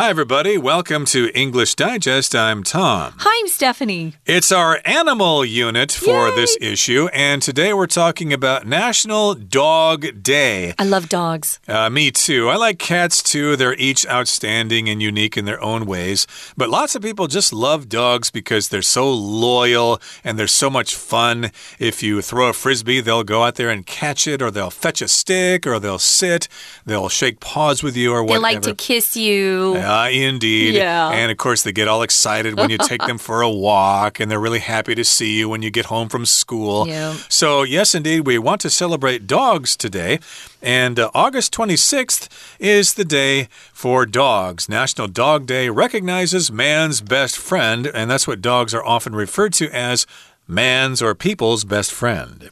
Hi, everybody. Welcome to English Digest. I'm Tom. Hi, I'm Stephanie. It's our animal unit for Yay! this issue, and today we're talking about National Dog Day. I love dogs. Uh, me too. I like cats too. They're each outstanding and unique in their own ways. But lots of people just love dogs because they're so loyal and they're so much fun. If you throw a frisbee, they'll go out there and catch it, or they'll fetch a stick, or they'll sit, they'll shake paws with you, or whatever. They like to kiss you. Uh, indeed. Yeah. And of course, they get all excited when you take them for a walk, and they're really happy to see you when you get home from school. Yeah. So, yes, indeed, we want to celebrate dogs today. And uh, August 26th is the day for dogs. National Dog Day recognizes man's best friend, and that's what dogs are often referred to as man's or people's best friend.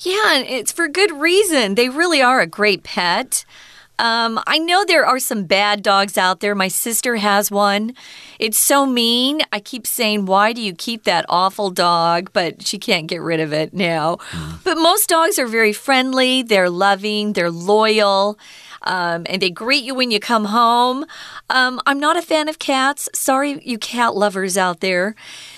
Yeah, and it's for good reason. They really are a great pet. Um, I know there are some bad dogs out there. My sister has one. It's so mean. I keep saying, Why do you keep that awful dog? But she can't get rid of it now. But most dogs are very friendly, they're loving, they're loyal. Um, and they greet you when you come home. Um, I'm not a fan of cats. Sorry, you cat lovers out there.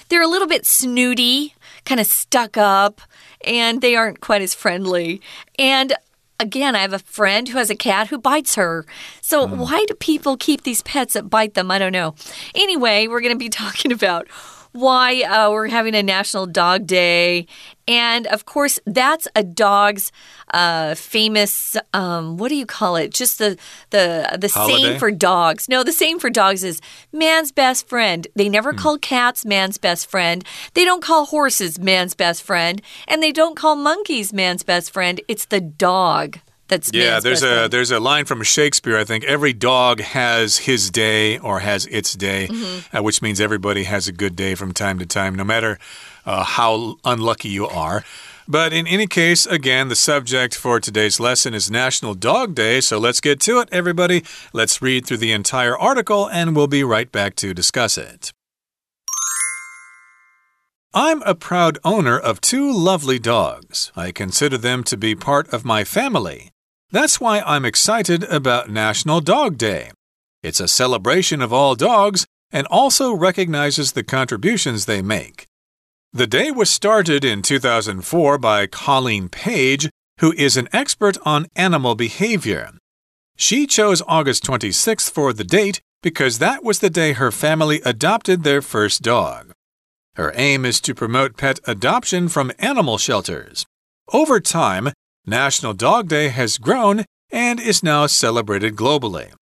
They're a little bit snooty, kind of stuck up, and they aren't quite as friendly. And again, I have a friend who has a cat who bites her. So, hmm. why do people keep these pets that bite them? I don't know. Anyway, we're going to be talking about why uh, we're having a National Dog Day. And of course, that's a dog's uh, famous, um, what do you call it? Just the, the, the Holiday? saying for dogs. No, the saying for dogs is man's best friend. They never call cats man's best friend. They don't call horses man's best friend. And they don't call monkeys man's best friend. It's the dog that's Yeah, there's best a there's a line from Shakespeare. I think every dog has his day or has its day, Mm-hmm. uh, which means everybody has a good day from time to time, no matter uh, how unlucky you are. But in any case, again, the subject for today's lesson is National Dog Day. So let's get to it, everybody. Let's read through the entire article, and we'll be right back to discuss it. I'm a proud owner of two lovely dogs. I consider them to be part of my family. That's why I'm excited about National Dog Day. It's a celebration of all dogs and also recognizes the contributions they make. The day was started in 2004 by Colleen Paige, who is an expert on animal behavior. She chose August 26th for the date because that was the day her family adopted their first dog. Her aim is to promote pet adoption from animal shelters. Over time, National Dog Day has grown and is now celebrated globally.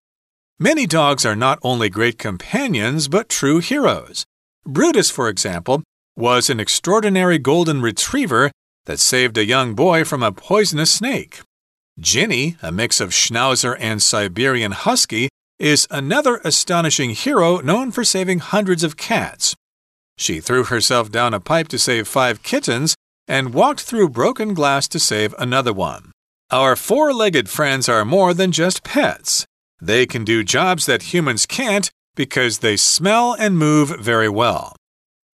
Many dogs are not only great companions, but true heroes. Brutus, for example, was an extraordinary golden retriever that saved a young boy from a poisonous snake. Ginny, a mix of Schnauzer and Siberian Husky, is another astonishing hero known for saving hundreds of cats. She threw herself down a pipe to save five kittens and walked through broken glass to save another one. Our four legged friends are more than just pets. They can do jobs that humans can't because they smell and move very well.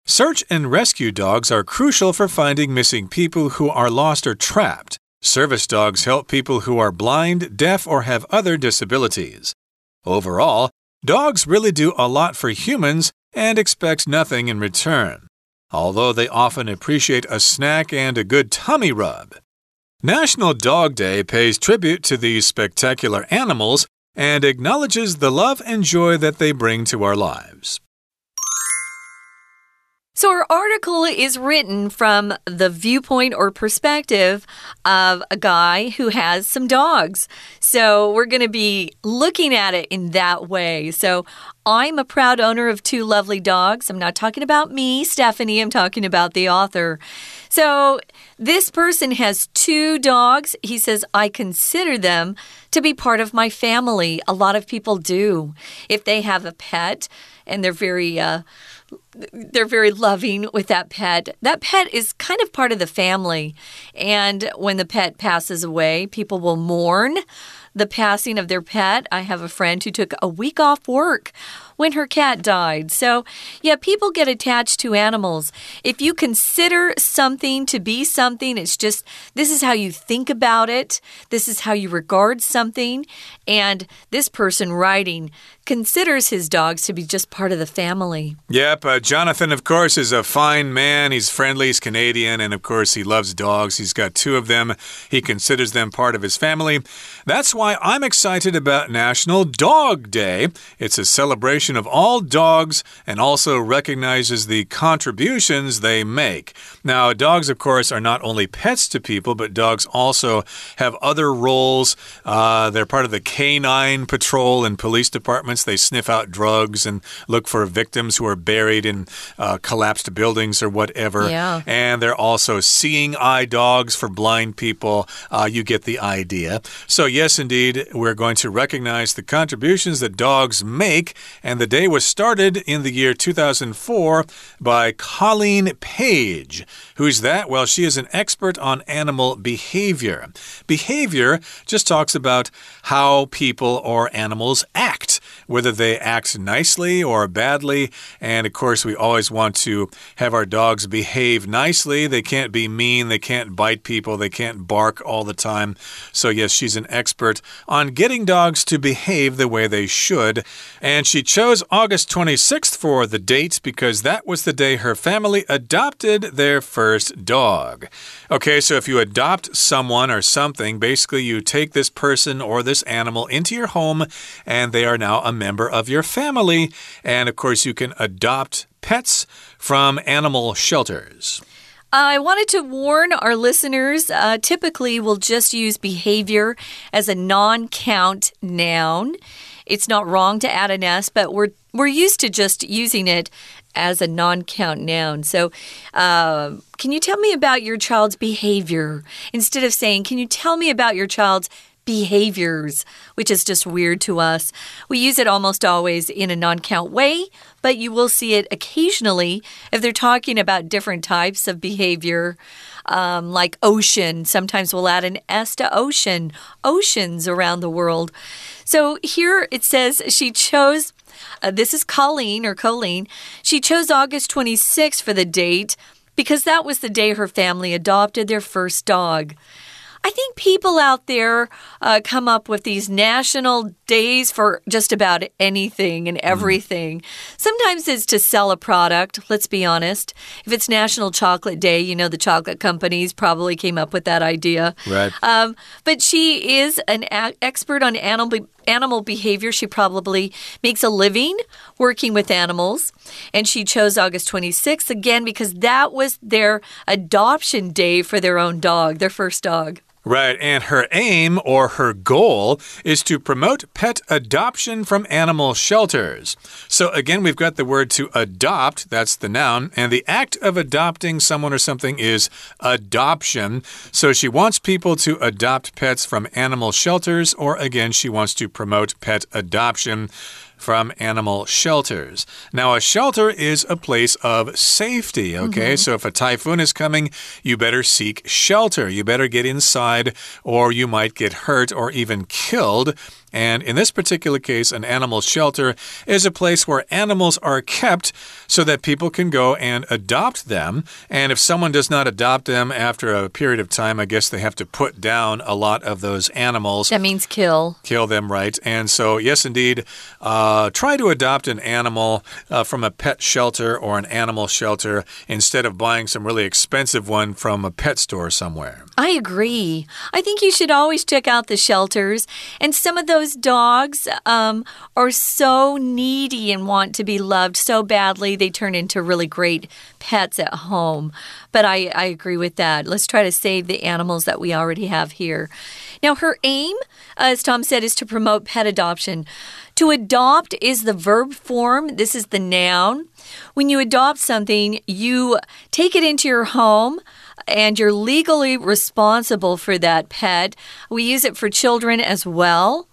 Search and rescue dogs are crucial for finding missing people who are lost or trapped. Service dogs help people who are blind, deaf, or have other disabilities. Overall, dogs really do a lot for humans and expect nothing in return, although they often appreciate a snack and a good tummy rub. National Dog Day pays tribute to these spectacular animals and acknowledges the love and joy that they bring to our lives. So, our article is written from the viewpoint or perspective of a guy who has some dogs. So, we're going to be looking at it in that way. So, I'm a proud owner of two lovely dogs. I'm not talking about me, Stephanie, I'm talking about the author. So, this person has two dogs. He says, I consider them to be part of my family. A lot of people do. If they have a pet and they're very, uh, they're very loving with that pet. That pet is kind of part of the family. And when the pet passes away, people will mourn the passing of their pet. I have a friend who took a week off work when her cat died. So, yeah, people get attached to animals. If you consider something to be something, it's just this is how you think about it, this is how you regard something. And this person writing considers his dogs to be just part of the family. Yep. Uh, Jonathan, of course, is a fine man. He's friendly, he's Canadian, and of course, he loves dogs. He's got two of them. He considers them part of his family. That's why I'm excited about National Dog Day. It's a celebration of all dogs and also recognizes the contributions they make. Now, dogs, of course, are not only pets to people, but dogs also have other roles. Uh, they're part of the canine patrol and police departments. They sniff out drugs and look for victims who are buried in uh, collapsed buildings or whatever. Yeah. And they're also seeing eye dogs for blind people. Uh, you get the idea. So, yes, indeed, we're going to recognize the contributions that dogs make. And the day was started in the year 2004 by Colleen Paige. Who's that? Well, she is an expert on animal behavior. Behavior just talks about how people or animals act, whether they act nicely or badly. And of course, we always want to have our dogs behave nicely. They can't be mean, they can't bite people, they can't bark all the time. So, yes, she's an expert on getting dogs to behave the way they should. And she chose August 26th for the date because that was the day her family adopted their first dog. Okay, so if you adopt someone or something, basically you take this person or this animal into your home and they are now a member of your family. And of course, you can adopt pets from animal shelters. I wanted to warn our listeners uh, typically, we'll just use behavior as a non count noun. It's not wrong to add an S, but we're we're used to just using it as a non count noun. So, uh, can you tell me about your child's behavior? Instead of saying, Can you tell me about your child's behaviors, which is just weird to us. We use it almost always in a non count way, but you will see it occasionally if they're talking about different types of behavior. Um, like ocean. Sometimes we'll add an S to ocean, oceans around the world. So here it says she chose, uh, this is Colleen or Colleen. She chose August 26th for the date because that was the day her family adopted their first dog. I think people out there uh, come up with these national days for just about anything and mm-hmm. everything. Mm. Sometimes it's to sell a product, let's be honest. If it's National Chocolate Day, you know, the chocolate companies probably came up with that idea. Right. Um, but she is an expert on animal animal behavior. She probably makes a living working with animals. And she chose August 26th again because that was their adoption day for their own dog, their first dog. Right, and her aim or her goal is to promote pet adoption from animal shelters. So again, we've got the word to adopt, that's the noun, and the act of adopting someone or something is adoption. So she wants people to adopt pets from animal shelters, or again, she wants to promote pet adoption from animal shelters. Now, a shelter is a place of safety, okay? Mm -hmm. So if a typhoon is coming, you better seek shelter. You better get inside, or you might get hurt or even killed. And in this particular case, an animal shelter is a place where animals are kept so that people can go and adopt them. And if someone does not adopt them after a period of time, I guess they have to put down a lot of those animals. That means kill. Kill them, right? And so, yes, indeed, uh, try to adopt an animal uh, from a pet shelter or an animal shelter instead of buying some really expensive one from a pet store somewhere. I agree. I think you should always check out the shelters. And some of those those dogs um, are so needy and want to be loved so badly, they turn into really great pets at home. But I, I agree with that. Let's try to save the animals that we already have here. Now, her aim, as Tom said, is to promote pet adoption. To adopt is the verb form, this is the noun. When you adopt something, you take it into your home and you're legally responsible for that pet. We use it for children as well.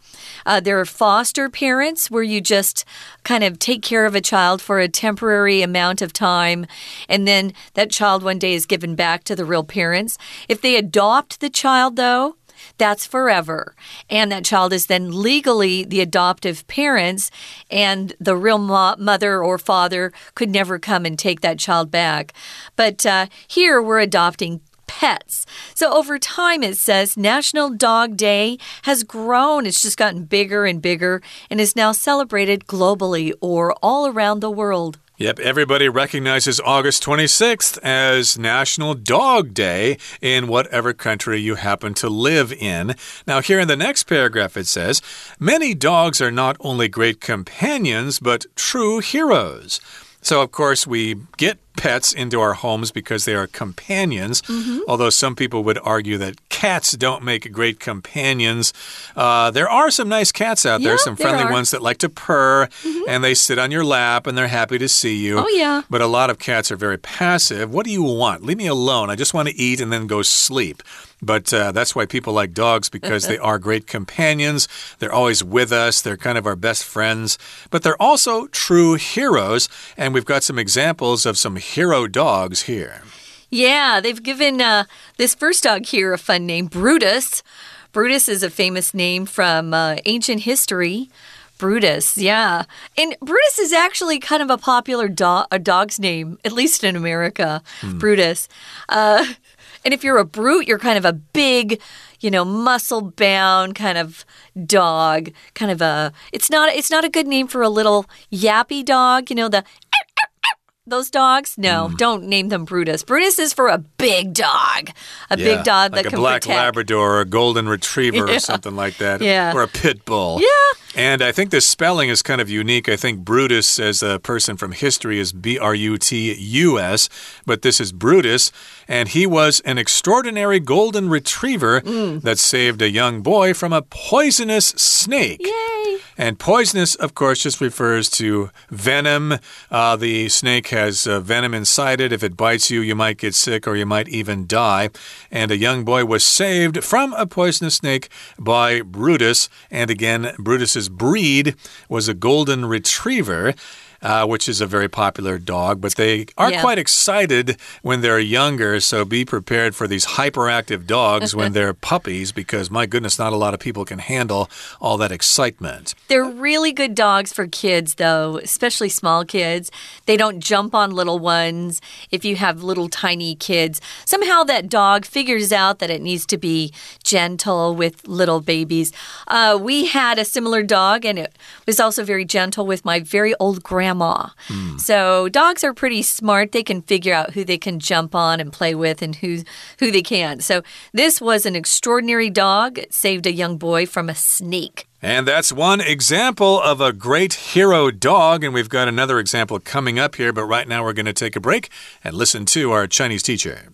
Uh, there are foster parents where you just kind of take care of a child for a temporary amount of time, and then that child one day is given back to the real parents. If they adopt the child, though, that's forever. And that child is then legally the adoptive parents, and the real mo mother or father could never come and take that child back. But uh, here we're adopting pets. So over time, it says National Dog Day has grown. It's just gotten bigger and bigger and is now celebrated globally or all around the world. Yep, everybody recognizes August 26th as National Dog Day in whatever country you happen to live in. Now, here in the next paragraph, it says Many dogs are not only great companions, but true heroes. So, of course, we get pets into our homes because they are companions. Mm -hmm. Although some people would argue that cats don't make great companions. Uh, there are some nice cats out there, some friendly are. ones that like to purr mm -hmm. and they sit on your lap and they're happy to see you. Oh, yeah. But a lot of cats are very passive. What do you want? Leave me alone. I just want to eat and then go sleep. But uh, that's why people like dogs because they are great companions. They're always with us. They're kind of our best friends. But they're also true heroes. And we've got some examples of some hero dogs here. Yeah, they've given uh, this first dog here a fun name, Brutus. Brutus is a famous name from uh, ancient history. Brutus, yeah. And Brutus is actually kind of a popular do a dog's name, at least in America. Hmm. Brutus. Uh, and if you're a brute, you're kind of a big, you know, muscle bound kind of dog. Kind of a it's not it's not a good name for a little yappy dog, you know, the those dogs? No, mm. don't name them Brutus. Brutus is for a big dog, a yeah, big dog like that a black protect. Labrador or a golden retriever yeah. or something like that. Yeah, or a pit bull. Yeah. And I think this spelling is kind of unique. I think Brutus, as a person from history, is B R U T U S, but this is Brutus, and he was an extraordinary golden retriever mm. that saved a young boy from a poisonous snake. Yay! And poisonous, of course, just refers to venom. Uh, the snake has uh, venom inside it. If it bites you, you might get sick or you might even die. And a young boy was saved from a poisonous snake by Brutus. And again, Brutus's breed was a golden retriever uh, which is a very popular dog, but they are yeah. quite excited when they're younger. So be prepared for these hyperactive dogs when they're puppies because, my goodness, not a lot of people can handle all that excitement. They're really good dogs for kids, though, especially small kids. They don't jump on little ones. If you have little tiny kids, somehow that dog figures out that it needs to be gentle with little babies. Uh, we had a similar dog, and it was also very gentle with my very old grandma. Mm. So dogs are pretty smart. They can figure out who they can jump on and play with and who who they can't. So this was an extraordinary dog. It saved a young boy from a snake. And that's one example of a great hero dog. And we've got another example coming up here. But right now, we're going to take a break and listen to our Chinese teacher.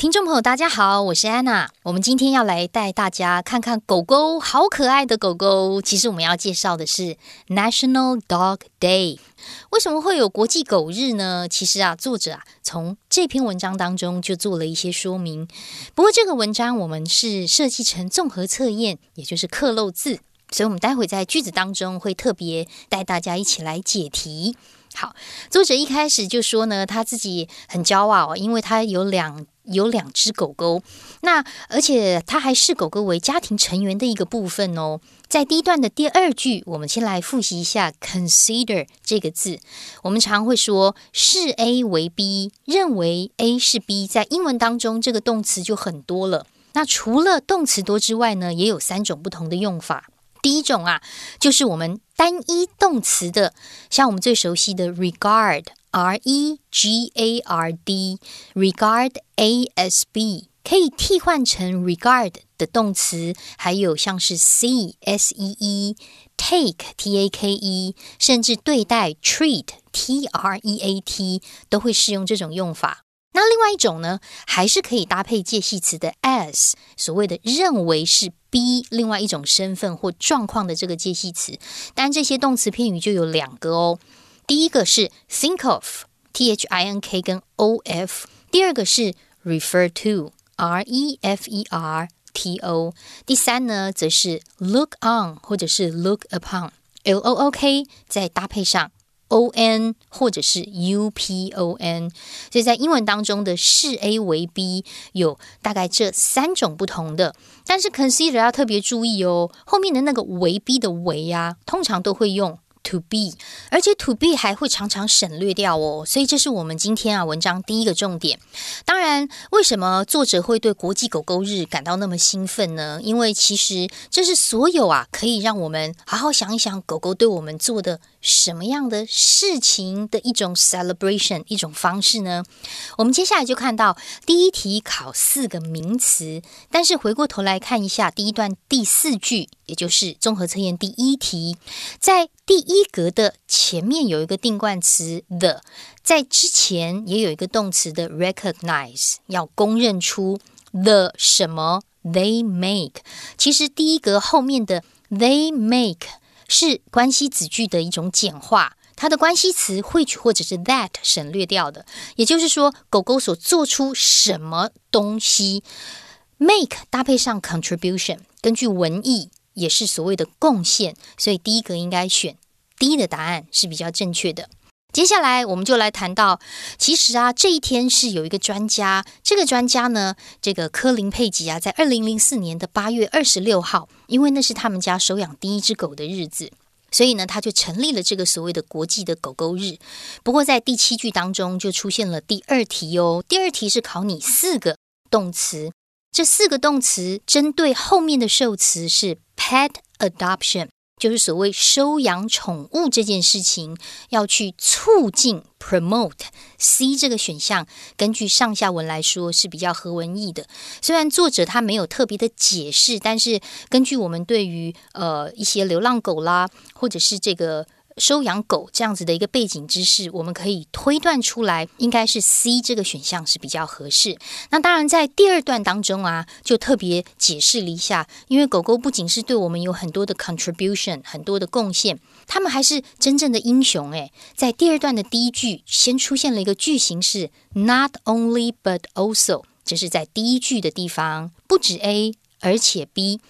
听众朋友，大家好，我是安娜。我们今天要来带大家看看狗狗，好可爱的狗狗。其实我们要介绍的是 National Dog Day。为什么会有国际狗日呢？其实啊，作者啊从这篇文章当中就做了一些说明。不过这个文章我们是设计成综合测验，也就是刻漏字，所以我们待会在句子当中会特别带大家一起来解题。好，作者一开始就说呢，他自己很骄傲，因为他有两。有两只狗狗，那而且它还视狗狗为家庭成员的一个部分哦。在第一段的第二句，我们先来复习一下 “consider” 这个字。我们常会说视 A 为 B，认为 A 是 B，在英文当中这个动词就很多了。那除了动词多之外呢，也有三种不同的用法。第一种啊，就是我们单一动词的，像我们最熟悉的 regard。R E G A R D regard A S B 可以替换成 regard 的动词，还有像是 see S E E take T A K E，甚至对待 treat T R E A T 都会适用这种用法。那另外一种呢，还是可以搭配介系词的 as，所谓的认为是 B 另外一种身份或状况的这个介系词。但，这些动词片语就有两个哦。第一个是 think of，T H I N K 跟 O F；第二个是 refer to，R E F E R T O；第三呢，则是 look on 或者是 look upon，L O O K，再搭配上 O N 或者是 U P O N，所以在英文当中的视 A 为 B 有大概这三种不同的。但是 consider 要特别注意哦，后面的那个为 B 的为呀，通常都会用。To be，而且 to be 还会常常省略掉哦，所以这是我们今天啊文章第一个重点。当然，为什么作者会对国际狗狗日感到那么兴奋呢？因为其实这是所有啊可以让我们好好想一想狗狗对我们做的什么样的事情的一种 celebration 一种方式呢？我们接下来就看到第一题考四个名词，但是回过头来看一下第一段第四句，也就是综合测验第一题，在。第一格的前面有一个定冠词 the，在之前也有一个动词的 recognize，要公认出 the 什么 they make。其实第一格后面的 they make 是关系子句的一种简化，它的关系词 which 或者是 that 省略掉的。也就是说，狗狗所做出什么东西，make 搭配上 contribution，根据文意。也是所谓的贡献，所以第一个应该选 D 的答案是比较正确的。接下来我们就来谈到，其实啊，这一天是有一个专家，这个专家呢，这个科林佩吉啊，在二零零四年的八月二十六号，因为那是他们家收养第一只狗的日子，所以呢，他就成立了这个所谓的国际的狗狗日。不过在第七句当中就出现了第二题哦，第二题是考你四个动词。这四个动词针对后面的受词是 pet adoption，就是所谓收养宠物这件事情要去促进 promote。C 这个选项根据上下文来说是比较合文意的。虽然作者他没有特别的解释，但是根据我们对于呃一些流浪狗啦，或者是这个。收养狗这样子的一个背景知识，我们可以推断出来，应该是 C 这个选项是比较合适。那当然，在第二段当中啊，就特别解释了一下，因为狗狗不仅是对我们有很多的 contribution，很多的贡献，它们还是真正的英雄。诶，在第二段的第一句，先出现了一个句型是 not only but also，这是在第一句的地方，不止 A，而且 B。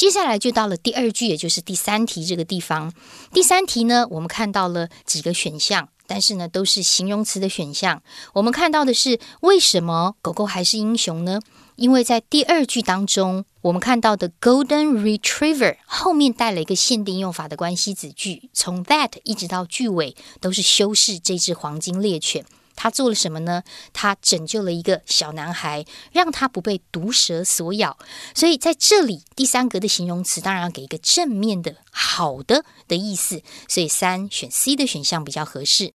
接下来就到了第二句，也就是第三题这个地方。第三题呢，我们看到了几个选项，但是呢都是形容词的选项。我们看到的是为什么狗狗还是英雄呢？因为在第二句当中，我们看到的 Golden Retriever 后面带了一个限定用法的关系子句，从 that 一直到句尾都是修饰这只黄金猎犬。他做了什么呢？他拯救了一个小男孩，让他不被毒蛇所咬。所以在这里，第三格的形容词当然要给一个正面的、好的的意思。所以三选 C 的选项比较合适。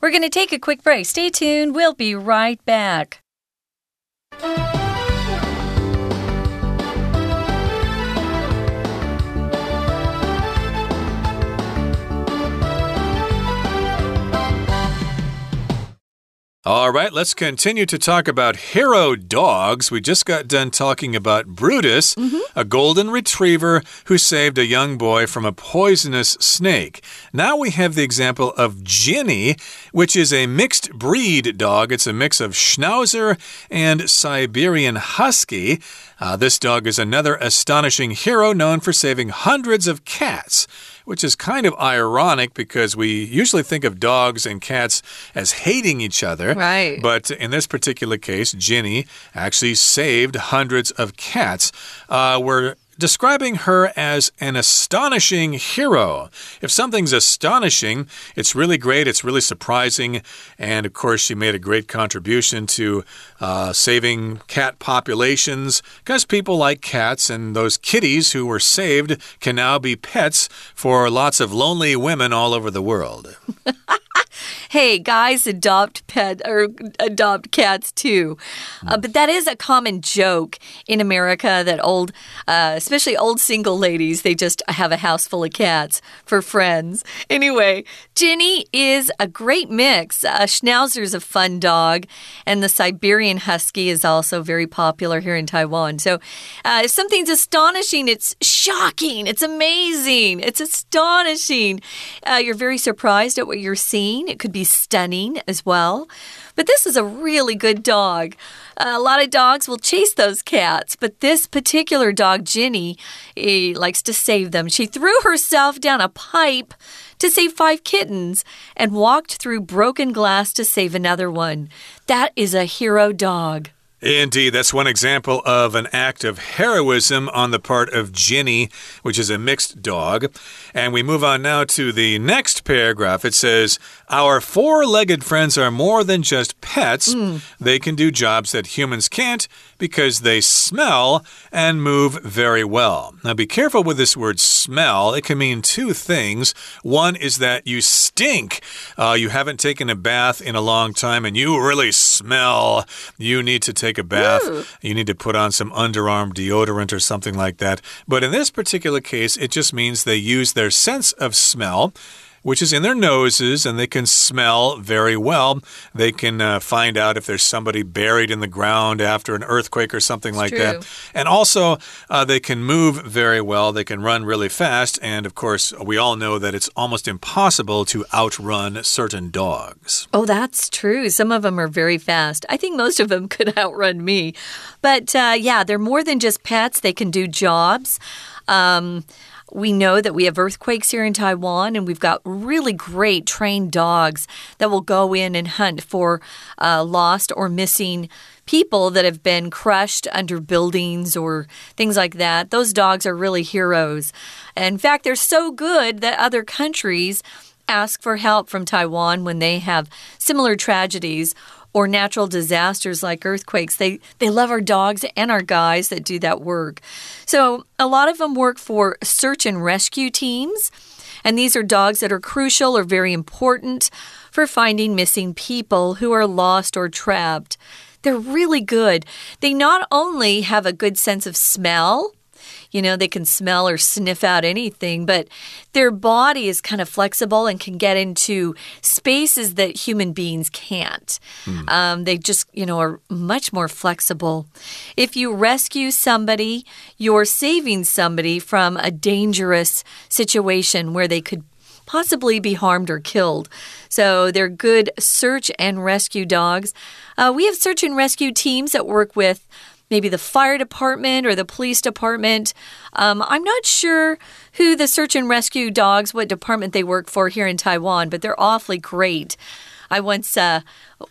We're going to take a quick break. Stay tuned. We'll be right back. All right, let's continue to talk about hero dogs. We just got done talking about Brutus, mm -hmm. a golden retriever who saved a young boy from a poisonous snake. Now we have the example of Ginny, which is a mixed breed dog. It's a mix of Schnauzer and Siberian Husky. Uh, this dog is another astonishing hero known for saving hundreds of cats which is kind of ironic because we usually think of dogs and cats as hating each other. Right. But in this particular case, Ginny actually saved hundreds of cats. Uh, we're describing her as an astonishing hero. If something's astonishing, it's really great, it's really surprising, and of course, she made a great contribution to uh, saving cat populations because people like cats, and those kitties who were saved can now be pets for lots of lonely women all over the world. hey, guys adopt pet or adopt cats too. Uh, but that is a common joke in America that old, uh, especially old single ladies, they just have a house full of cats for friends. Anyway, Ginny is a great mix. Uh, Schnauzer's a fun dog, and the Siberian Husky is also very popular here in Taiwan. So uh, if something's astonishing, it's shocking, it's amazing, it's astonishing. Uh, you're very surprised at what you're seeing. It could be stunning as well. But this is a really good dog. Uh, a lot of dogs will chase those cats, but this particular dog, Ginny, Eh, likes to save them. She threw herself down a pipe to save five kittens and walked through broken glass to save another one. That is a hero dog. Indeed, that's one example of an act of heroism on the part of Ginny, which is a mixed dog. And we move on now to the next paragraph. It says, Our four legged friends are more than just pets. Mm. They can do jobs that humans can't because they smell and move very well. Now, be careful with this word smell. It can mean two things. One is that you stink, uh, you haven't taken a bath in a long time, and you really smell. You need to take take a bath, Ooh. you need to put on some underarm deodorant or something like that. But in this particular case, it just means they use their sense of smell which is in their noses, and they can smell very well. They can uh, find out if there's somebody buried in the ground after an earthquake or something it's like true. that. And also, uh, they can move very well. They can run really fast. And of course, we all know that it's almost impossible to outrun certain dogs. Oh, that's true. Some of them are very fast. I think most of them could outrun me. But uh, yeah, they're more than just pets, they can do jobs. Um, we know that we have earthquakes here in Taiwan, and we've got really great trained dogs that will go in and hunt for uh, lost or missing people that have been crushed under buildings or things like that. Those dogs are really heroes. In fact, they're so good that other countries ask for help from Taiwan when they have similar tragedies or natural disasters like earthquakes. They they love our dogs and our guys that do that work. So, a lot of them work for search and rescue teams, and these are dogs that are crucial or very important for finding missing people who are lost or trapped. They're really good. They not only have a good sense of smell, you know, they can smell or sniff out anything, but their body is kind of flexible and can get into spaces that human beings can't. Mm. Um, they just, you know, are much more flexible. If you rescue somebody, you're saving somebody from a dangerous situation where they could possibly be harmed or killed. So they're good search and rescue dogs. Uh, we have search and rescue teams that work with maybe the fire department or the police department. Um, I'm not sure who the search and rescue dogs, what department they work for here in Taiwan, but they're awfully great. I once uh,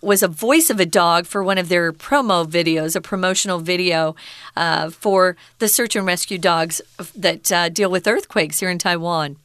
was a voice of a dog for one of their promo videos, a promotional video uh, for the search and rescue dogs that uh, deal with earthquakes here in Taiwan.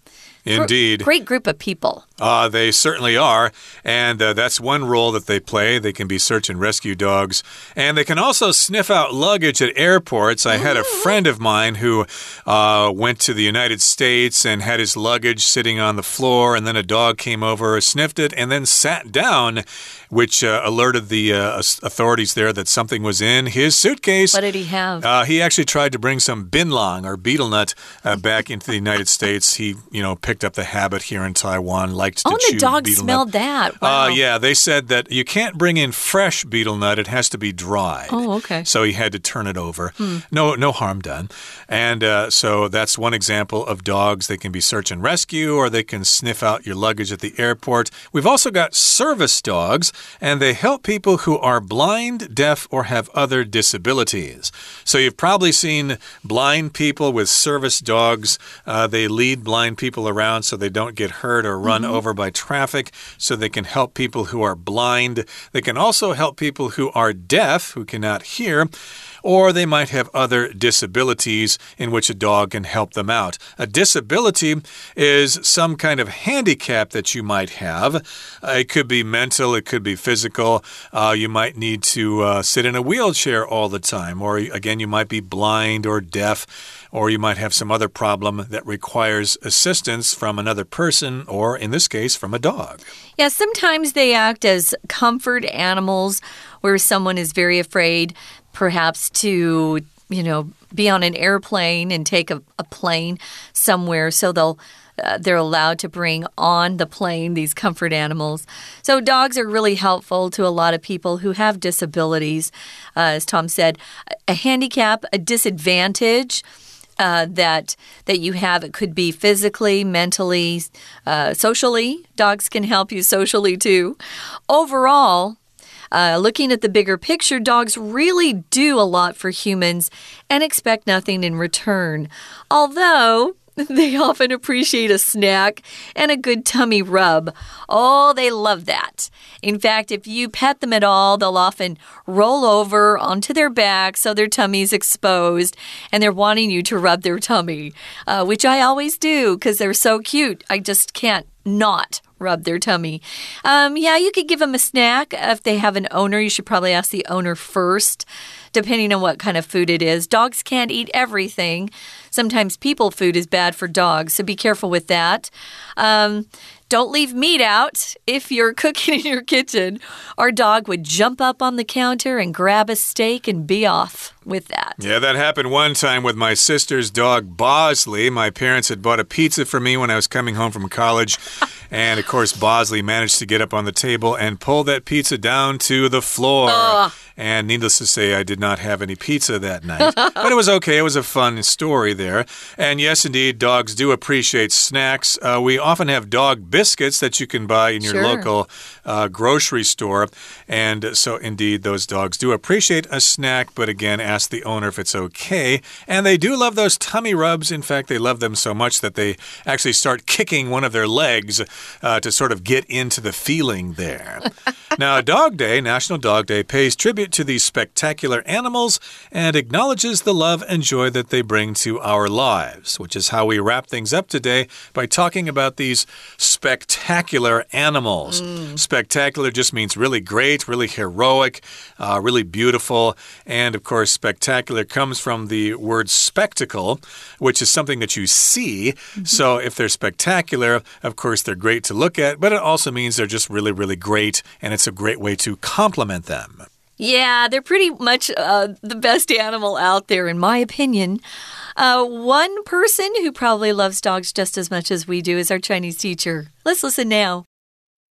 Indeed. Great group of people. Uh, they certainly are. And uh, that's one role that they play. They can be search and rescue dogs. And they can also sniff out luggage at airports. I had a mm. friend of mine who uh, went to the United States and had his luggage sitting on the floor. And then a dog came over, sniffed it, and then sat down, which uh, alerted the uh, authorities there that something was in his suitcase. What did he have? Uh, he actually tried to bring some binlong or betel nut back into the United States. He, you know, picked up the habit here in Taiwan liked to oh, chew the dog smelled nut. that. Uh, wow. Uh, yeah, they said that you can't bring in fresh betel nut; it has to be dried. Oh, okay. So he had to turn it over. Hmm. No, no harm done. And uh, so that's one example of dogs. They can be search and rescue, or they can sniff out your luggage at the airport. We've also got service dogs, and they help people who are blind, deaf, or have other disabilities. So you've probably seen blind people with service dogs. Uh, they lead blind people around so they don't get hurt or run mm -hmm. Over by traffic, so they can help people who are blind. They can also help people who are deaf, who cannot hear or they might have other disabilities in which a dog can help them out. A disability is some kind of handicap that you might have. Uh, it could be mental, it could be physical. Uh, you might need to uh, sit in a wheelchair all the time, or again, you might be blind or deaf or you might have some other problem that requires assistance from another person, or in this case, from a dog. Yeah, sometimes they act as comfort animals where someone is very afraid, perhaps to, you know, be on an airplane and take a, a plane somewhere, so they'll. Uh, they're allowed to bring on the plane these comfort animals. So, dogs are really helpful to a lot of people who have disabilities. Uh, as Tom said, a handicap, a disadvantage uh, that that you have. It could be physically, mentally, uh, socially. Dogs can help you socially too. Overall, uh, looking at the bigger picture, dogs really do a lot for humans and expect nothing in return. Although They often appreciate a snack and a good tummy rub. Oh, they love that. In fact, if you pet them at all, they'll often roll over onto their back so their tummy's exposed and they're wanting you to rub their tummy, uh, which I always do because they're so cute. I just can't not rub their tummy. Um, yeah, you could give them a snack. If they have an owner, you should probably ask the owner first, depending on what kind of food it is. Dogs can't eat everything. Sometimes people food is bad for dogs, so be careful with that. Um, don't leave meat out if you're cooking in your kitchen. Our dog would jump up on the counter and grab a steak and be off with that. Yeah, that happened one time with my sister's dog, Bosley. My parents had bought a pizza for me when I was coming home from college. and of course, Bosley managed to get up on the table and pull that pizza down to the floor. And needless to say, I did not have any pizza that night. but it was okay. It was a fun story there. And yes, indeed, dogs do appreciate snacks. Uh, we often have dog biscuits that you can buy in your sure. local uh, grocery store. And so, indeed, those dogs do appreciate a snack. But again, ask the owner if it's okay. And they do love those tummy rubs. In fact, they love them so much that they actually start kicking one of their legs uh, to sort of get into the feeling there. now, Dog Day, National Dog Day, pays tribute to these spectacular animals and acknowledges the love and joy that they bring to our lives, which is how we wrap things up today by talking about these spectacular animals. Mm. Spectacular just means really great, really heroic, uh, really beautiful, and of course, spectacular comes from the word spectacle, which is something that you see. Mm -hmm. So if they're spectacular, of course, they're great to look at, but it also means they're just really, really great, and it's a great way to compliment them. Yeah, they're pretty much uh, the best animal out there, in my opinion. Uh, one person who probably loves dogs just as much as we do is our Chinese teacher. Let's listen now.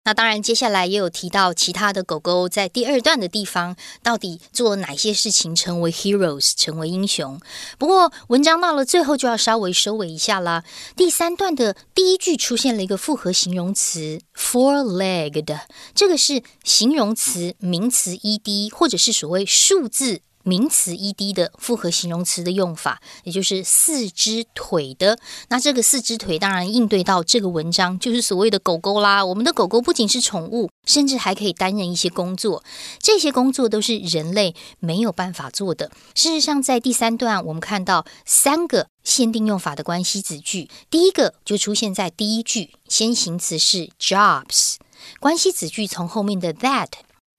那当然，接下来也有提到其他的狗狗在第二段的地方到底做了哪些事情，成为 heroes，成为英雄。不过文章到了最后就要稍微收尾一下啦。第三段的第一句出现了一个复合形容词 four-legged，这个是形容词、名词 ed，或者是所谓数字。名词 ed 的复合形容词的用法，也就是四只腿的。那这个四只腿当然应对到这个文章，就是所谓的狗狗啦。我们的狗狗不仅是宠物，甚至还可以担任一些工作。这些工作都是人类没有办法做的。事实上，在第三段我们看到三个限定用法的关系子句，第一个就出现在第一句，先行词是 jobs，关系子句从后面的 that。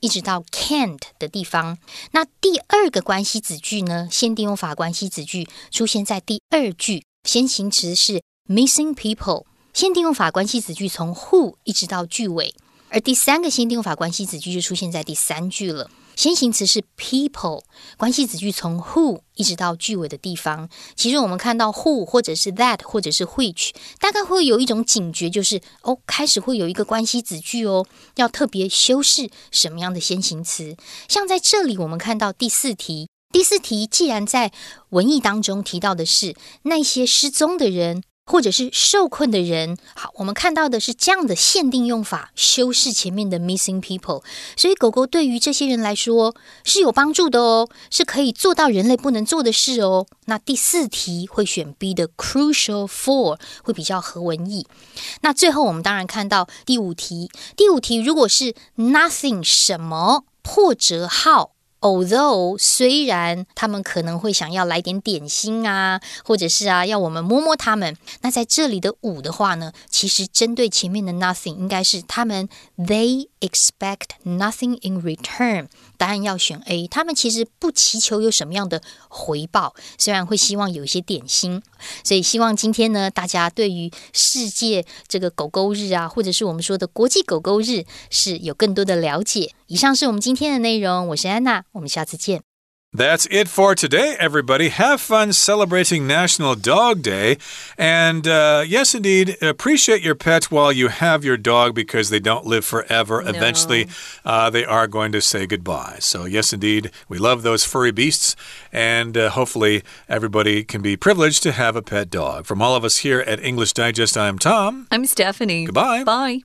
一直到 can't 的地方，那第二个关系子句呢？限定用法关系子句出现在第二句，先行词是 missing people。限定用法关系子句从 who 一直到句尾，而第三个限定用法关系子句就出现在第三句了。先行词是 people，关系子句从 who 一直到句尾的地方。其实我们看到 who 或者是 that 或者是 which，大概会有一种警觉，就是哦，开始会有一个关系子句哦，要特别修饰什么样的先行词。像在这里，我们看到第四题，第四题既然在文艺当中提到的是那些失踪的人。或者是受困的人，好，我们看到的是这样的限定用法，修饰前面的 missing people，所以狗狗对于这些人来说是有帮助的哦，是可以做到人类不能做的事哦。那第四题会选 B 的 crucial for 会比较合文意。那最后我们当然看到第五题，第五题如果是 nothing 什么破折号。Although 虽然他们可能会想要来点点心啊，或者是啊要我们摸摸他们，那在这里的五的话呢，其实针对前面的 nothing 应该是他们 they expect nothing in return。答案要选 A，他们其实不祈求有什么样的回报，虽然会希望有一些点心。所以希望今天呢，大家对于世界这个狗狗日啊，或者是我们说的国际狗狗日，是有更多的了解。以上是我们今天的内容，我是安娜，我们下次见。That's it for today, everybody. Have fun celebrating National Dog Day. And uh, yes, indeed, appreciate your pet while you have your dog because they don't live forever. No. Eventually, uh, they are going to say goodbye. So, yes, indeed, we love those furry beasts. And uh, hopefully, everybody can be privileged to have a pet dog. From all of us here at English Digest, I'm Tom. I'm Stephanie. Goodbye. Bye.